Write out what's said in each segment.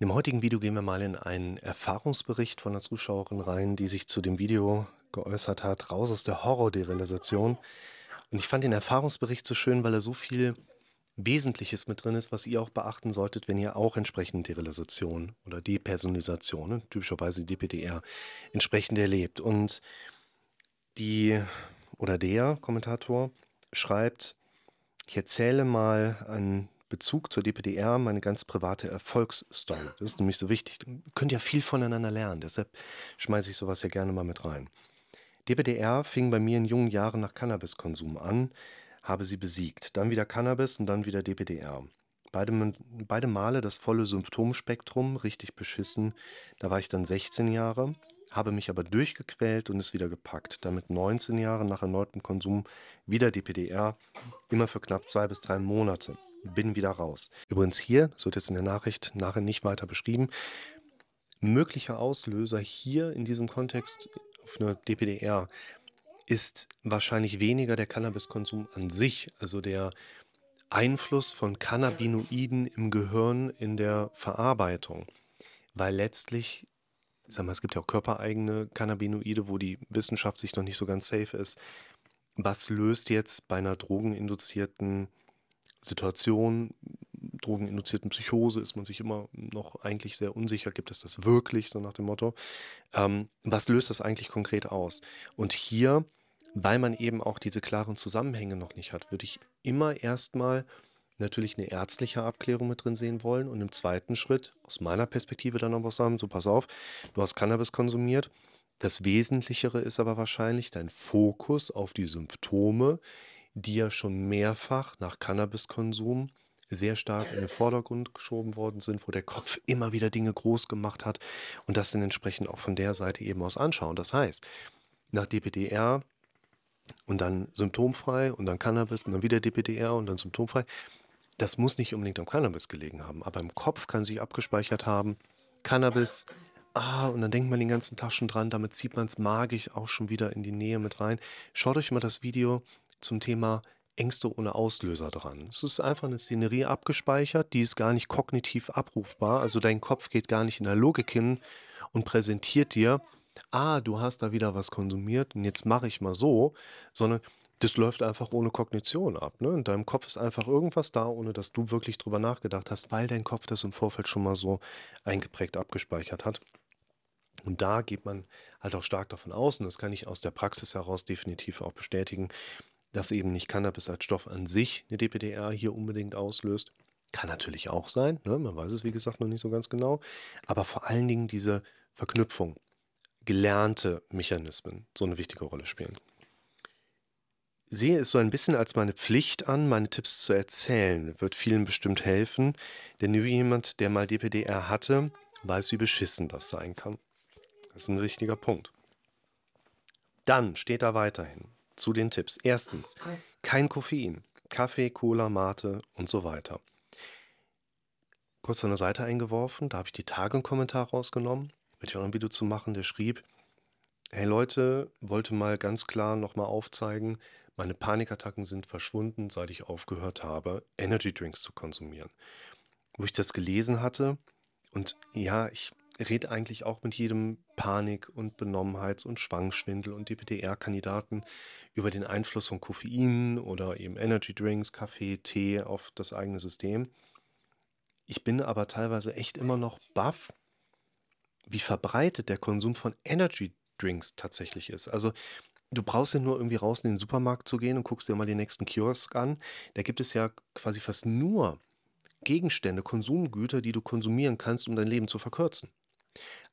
Dem heutigen Video gehen wir mal in einen Erfahrungsbericht von einer Zuschauerin rein, die sich zu dem Video geäußert hat, raus aus der Horror-Derealisation. Und ich fand den Erfahrungsbericht so schön, weil er so viel Wesentliches mit drin ist, was ihr auch beachten solltet, wenn ihr auch entsprechend Derealisation oder Depersonalisation, ne, typischerweise DPDR, entsprechend erlebt. Und die oder der Kommentator schreibt, ich erzähle mal einen Bezug zur DPDR meine ganz private Erfolgsstory. Das ist nämlich so wichtig. Ihr könnt ja viel voneinander lernen, deshalb schmeiße ich sowas ja gerne mal mit rein. DPDR fing bei mir in jungen Jahren nach Cannabiskonsum an, habe sie besiegt. Dann wieder Cannabis und dann wieder DPDR. Beide, beide Male das volle Symptomspektrum, richtig beschissen. Da war ich dann 16 Jahre, habe mich aber durchgequält und es wieder gepackt. Damit 19 Jahre nach erneutem Konsum wieder DPDR, immer für knapp zwei bis drei Monate bin wieder raus. Übrigens hier, das wird jetzt in der Nachricht nachher nicht weiter beschrieben, möglicher Auslöser hier in diesem Kontext auf einer DPDR ist wahrscheinlich weniger der Cannabiskonsum an sich, also der Einfluss von Cannabinoiden im Gehirn in der Verarbeitung. Weil letztlich, sag mal, es gibt ja auch körpereigene Cannabinoide, wo die Wissenschaft sich noch nicht so ganz safe ist. Was löst jetzt bei einer drogeninduzierten Situation, drogeninduzierten Psychose ist man sich immer noch eigentlich sehr unsicher, gibt es das wirklich, so nach dem Motto. Ähm, was löst das eigentlich konkret aus? Und hier, weil man eben auch diese klaren Zusammenhänge noch nicht hat, würde ich immer erstmal natürlich eine ärztliche Abklärung mit drin sehen wollen und im zweiten Schritt aus meiner Perspektive dann aber sagen, so pass auf, du hast Cannabis konsumiert. Das Wesentlichere ist aber wahrscheinlich dein Fokus auf die Symptome, die ja schon mehrfach nach Cannabiskonsum sehr stark in den Vordergrund geschoben worden sind, wo der Kopf immer wieder Dinge groß gemacht hat und das dann entsprechend auch von der Seite eben aus anschauen. Das heißt, nach DPDR und dann symptomfrei und dann Cannabis und dann wieder DPDR und dann symptomfrei, das muss nicht unbedingt am Cannabis gelegen haben, aber im Kopf kann sich abgespeichert haben, Cannabis, ah, und dann denkt man den ganzen Tag schon dran, damit zieht man es magisch auch schon wieder in die Nähe mit rein. Schaut euch mal das Video zum Thema Ängste ohne Auslöser dran. Es ist einfach eine Szenerie abgespeichert, die ist gar nicht kognitiv abrufbar. Also dein Kopf geht gar nicht in der Logik hin und präsentiert dir, ah, du hast da wieder was konsumiert und jetzt mache ich mal so, sondern das läuft einfach ohne Kognition ab. Ne? In deinem Kopf ist einfach irgendwas da, ohne dass du wirklich drüber nachgedacht hast, weil dein Kopf das im Vorfeld schon mal so eingeprägt abgespeichert hat. Und da geht man halt auch stark davon aus, und das kann ich aus der Praxis heraus definitiv auch bestätigen, dass eben nicht Cannabis als Stoff an sich eine DPDR hier unbedingt auslöst. Kann natürlich auch sein, ne? man weiß es wie gesagt noch nicht so ganz genau. Aber vor allen Dingen diese Verknüpfung, gelernte Mechanismen so eine wichtige Rolle spielen. Sehe es so ein bisschen als meine Pflicht an, meine Tipps zu erzählen. Wird vielen bestimmt helfen, denn nur jemand, der mal DPDR hatte, weiß, wie beschissen das sein kann. Das ist ein richtiger Punkt. Dann steht da weiterhin zu den Tipps. Erstens, kein Koffein. Kaffee, Cola, Mate und so weiter. Kurz von der Seite eingeworfen, da habe ich die Tage einen Kommentar rausgenommen. Will ich auch ein Video zu machen, der schrieb, hey Leute, wollte mal ganz klar nochmal aufzeigen, meine Panikattacken sind verschwunden, seit ich aufgehört habe, Energy Drinks zu konsumieren. Wo ich das gelesen hatte und ja, ich rede eigentlich auch mit jedem Panik- und Benommenheits- und Schwangschwindel- und DPDR-Kandidaten über den Einfluss von Koffein oder eben Energy Drinks, Kaffee, Tee auf das eigene System. Ich bin aber teilweise echt immer noch baff, wie verbreitet der Konsum von Energy Drinks tatsächlich ist. Also du brauchst ja nur irgendwie raus in den Supermarkt zu gehen und guckst dir mal den nächsten Kiosk an. Da gibt es ja quasi fast nur Gegenstände, Konsumgüter, die du konsumieren kannst, um dein Leben zu verkürzen.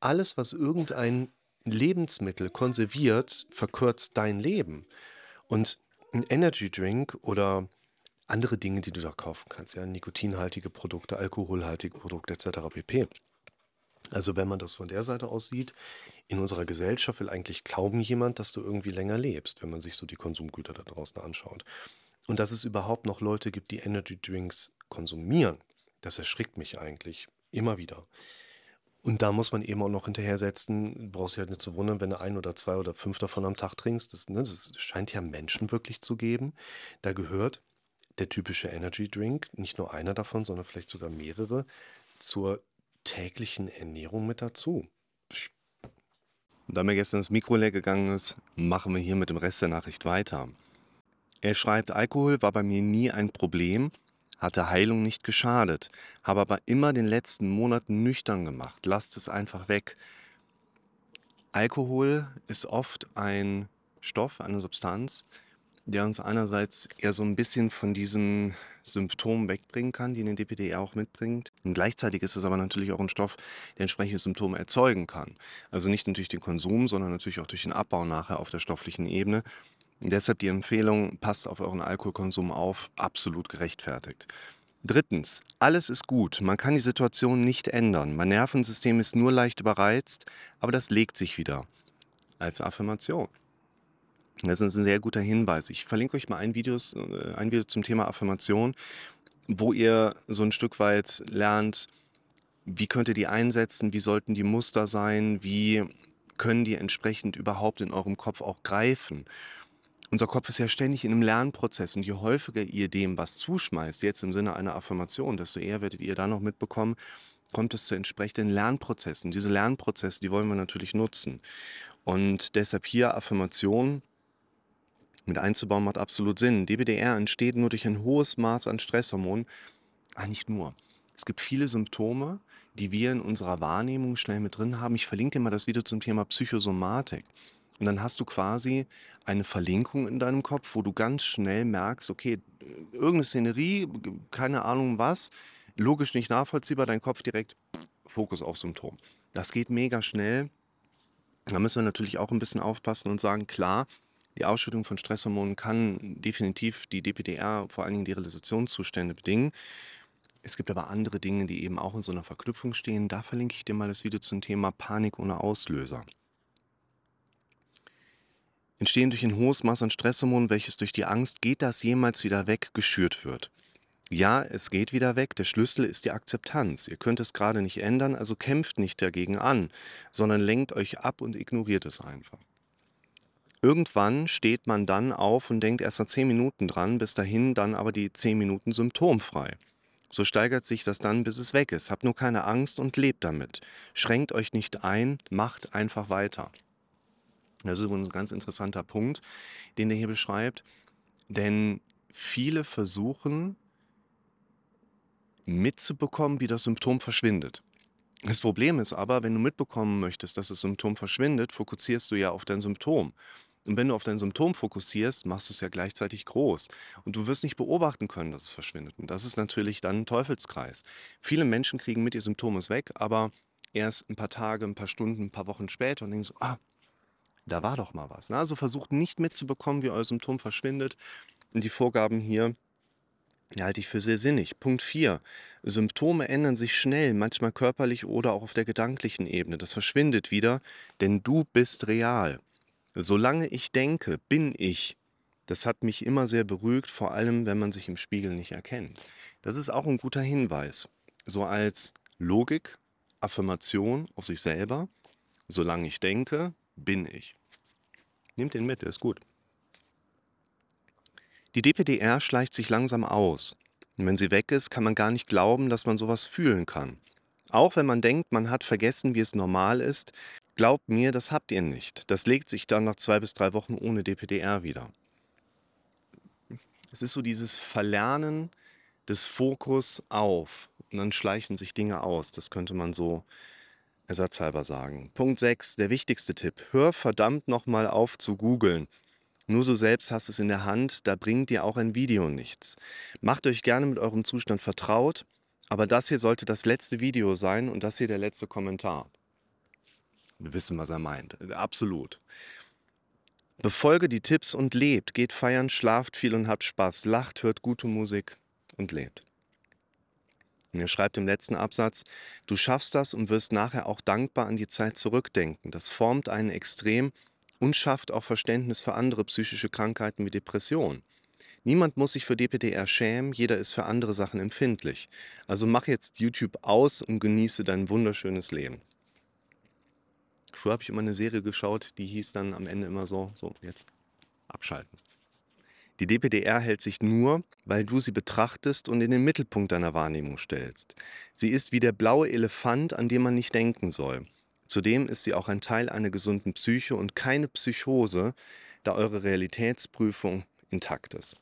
Alles, was irgendein Lebensmittel konserviert, verkürzt dein Leben. Und ein Energy Drink oder andere Dinge, die du da kaufen kannst, ja, nikotinhaltige Produkte, alkoholhaltige Produkte etc. pp. Also wenn man das von der Seite aus sieht, in unserer Gesellschaft will eigentlich kaum jemand, dass du irgendwie länger lebst, wenn man sich so die Konsumgüter da draußen anschaut. Und dass es überhaupt noch Leute gibt, die Energy Drinks konsumieren, das erschrickt mich eigentlich immer wieder. Und da muss man eben auch noch hinterher setzen, du brauchst dich halt nicht zu wundern, wenn du ein oder zwei oder fünf davon am Tag trinkst. Das, ne, das scheint ja Menschen wirklich zu geben. Da gehört der typische Energy Drink, nicht nur einer davon, sondern vielleicht sogar mehrere, zur täglichen Ernährung mit dazu. Da mir gestern das Mikro leer gegangen ist, machen wir hier mit dem Rest der Nachricht weiter. Er schreibt, Alkohol war bei mir nie ein Problem, hatte Heilung nicht geschadet, habe aber immer den letzten Monaten nüchtern gemacht. Lasst es einfach weg. Alkohol ist oft ein Stoff, eine Substanz, der uns einerseits eher so ein bisschen von diesen Symptomen wegbringen kann, die den DPDR auch mitbringt. Und gleichzeitig ist es aber natürlich auch ein Stoff, der entsprechende Symptome erzeugen kann. Also nicht nur durch den Konsum, sondern natürlich auch durch den Abbau nachher auf der stofflichen Ebene. Und deshalb die Empfehlung, passt auf euren Alkoholkonsum auf, absolut gerechtfertigt. Drittens, alles ist gut. Man kann die Situation nicht ändern. Mein Nervensystem ist nur leicht überreizt, aber das legt sich wieder. Als Affirmation. Das ist ein sehr guter Hinweis. Ich verlinke euch mal ein, Videos, äh, ein Video zum Thema Affirmation, wo ihr so ein Stück weit lernt, wie könnt ihr die einsetzen, wie sollten die Muster sein, wie können die entsprechend überhaupt in eurem Kopf auch greifen. Unser Kopf ist ja ständig in einem Lernprozess und je häufiger ihr dem was zuschmeißt, jetzt im Sinne einer Affirmation, desto eher werdet ihr da noch mitbekommen, kommt es zu entsprechenden Lernprozessen. Diese Lernprozesse, die wollen wir natürlich nutzen. Und deshalb hier Affirmation mit einzubauen macht absolut Sinn. DBDR entsteht nur durch ein hohes Maß an Stresshormonen. Ah, nicht nur. Es gibt viele Symptome, die wir in unserer Wahrnehmung schnell mit drin haben. Ich verlinke dir mal das Video zum Thema Psychosomatik. Und dann hast du quasi eine Verlinkung in deinem Kopf, wo du ganz schnell merkst, okay, irgendeine Szenerie, keine Ahnung was, logisch nicht nachvollziehbar, dein Kopf direkt Fokus auf Symptom. Das geht mega schnell. Da müssen wir natürlich auch ein bisschen aufpassen und sagen, klar, die Ausschüttung von Stresshormonen kann definitiv die DPDR, vor allen Dingen die Realisationszustände bedingen. Es gibt aber andere Dinge, die eben auch in so einer Verknüpfung stehen. Da verlinke ich dir mal das Video zum Thema Panik ohne Auslöser entstehen durch ein hohes Maß an Stresshormonen, welches durch die Angst, geht das jemals wieder weg, geschürt wird. Ja, es geht wieder weg. Der Schlüssel ist die Akzeptanz. Ihr könnt es gerade nicht ändern, also kämpft nicht dagegen an, sondern lenkt euch ab und ignoriert es einfach. Irgendwann steht man dann auf und denkt erst nach 10 Minuten dran, bis dahin dann aber die 10 Minuten symptomfrei. So steigert sich das dann, bis es weg ist. Habt nur keine Angst und lebt damit. Schränkt euch nicht ein, macht einfach weiter. Das ist übrigens ein ganz interessanter Punkt, den er hier beschreibt, denn viele versuchen mitzubekommen, wie das Symptom verschwindet. Das Problem ist aber, wenn du mitbekommen möchtest, dass das Symptom verschwindet, fokussierst du ja auf dein Symptom. Und wenn du auf dein Symptom fokussierst, machst du es ja gleichzeitig groß. Und du wirst nicht beobachten können, dass es verschwindet. Und das ist natürlich dann ein Teufelskreis. Viele Menschen kriegen mit, ihr Symptom ist weg, aber erst ein paar Tage, ein paar Stunden, ein paar Wochen später und denken so, ah, da war doch mal was. Ne? Also versucht nicht mitzubekommen, wie euer Symptom verschwindet. Und die Vorgaben hier die halte ich für sehr sinnig. Punkt 4. Symptome ändern sich schnell, manchmal körperlich oder auch auf der gedanklichen Ebene. Das verschwindet wieder, denn du bist real. Solange ich denke, bin ich. Das hat mich immer sehr beruhigt, vor allem wenn man sich im Spiegel nicht erkennt. Das ist auch ein guter Hinweis. So als Logik, Affirmation auf sich selber. Solange ich denke, bin ich. Nehmt den mit, der ist gut. Die DPDR schleicht sich langsam aus. Und wenn sie weg ist, kann man gar nicht glauben, dass man sowas fühlen kann. Auch wenn man denkt, man hat vergessen, wie es normal ist, glaubt mir, das habt ihr nicht. Das legt sich dann nach zwei bis drei Wochen ohne DPDR wieder. Es ist so dieses Verlernen des Fokus auf und dann schleichen sich Dinge aus. Das könnte man so ersatzhalber sagen. Punkt 6, der wichtigste Tipp. Hör verdammt nochmal auf zu googeln. Nur du selbst hast es in der Hand, da bringt dir auch ein Video nichts. Macht euch gerne mit eurem Zustand vertraut, aber das hier sollte das letzte Video sein und das hier der letzte Kommentar. Wir wissen, was er meint. Absolut. Befolge die Tipps und lebt. Geht feiern, schlaft viel und habt Spaß. Lacht, hört gute Musik und lebt. Er schreibt im letzten Absatz, du schaffst das und wirst nachher auch dankbar an die Zeit zurückdenken. Das formt einen extrem und schafft auch Verständnis für andere psychische Krankheiten wie Depressionen. Niemand muss sich für DPDR schämen, jeder ist für andere Sachen empfindlich. Also mach jetzt YouTube aus und genieße dein wunderschönes Leben. Früher habe ich immer eine Serie geschaut, die hieß dann am Ende immer so, so, jetzt abschalten. Die DPDR hält sich nur, weil du sie betrachtest und in den Mittelpunkt deiner Wahrnehmung stellst. Sie ist wie der blaue Elefant, an den man nicht denken soll. Zudem ist sie auch ein Teil einer gesunden Psyche und keine Psychose, da eure Realitätsprüfung intakt ist.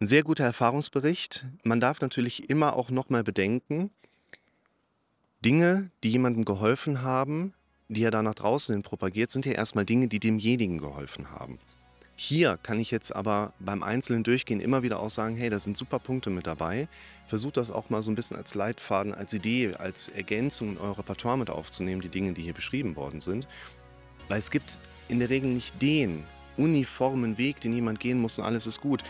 Ein sehr guter Erfahrungsbericht. Man darf natürlich immer auch nochmal bedenken, Dinge, die jemandem geholfen haben, die er da nach draußen hin propagiert, sind ja erstmal Dinge, die demjenigen geholfen haben. Hier kann ich jetzt aber beim einzelnen Durchgehen immer wieder auch sagen, hey, da sind super Punkte mit dabei. Versucht das auch mal so ein bisschen als Leitfaden, als Idee, als Ergänzung in euer Repertoire mit aufzunehmen, die Dinge, die hier beschrieben worden sind. Weil es gibt in der Regel nicht den uniformen Weg, den jemand gehen muss und alles ist gut.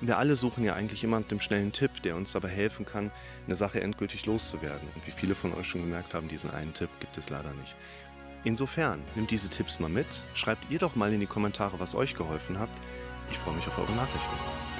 Wir alle suchen ja eigentlich immer nach dem schnellen Tipp, der uns dabei helfen kann, eine Sache endgültig loszuwerden. Und wie viele von euch schon gemerkt haben, diesen einen Tipp gibt es leider nicht. Insofern, nehmt diese Tipps mal mit, schreibt ihr doch mal in die Kommentare, was euch geholfen hat. Ich freue mich auf eure Nachrichten.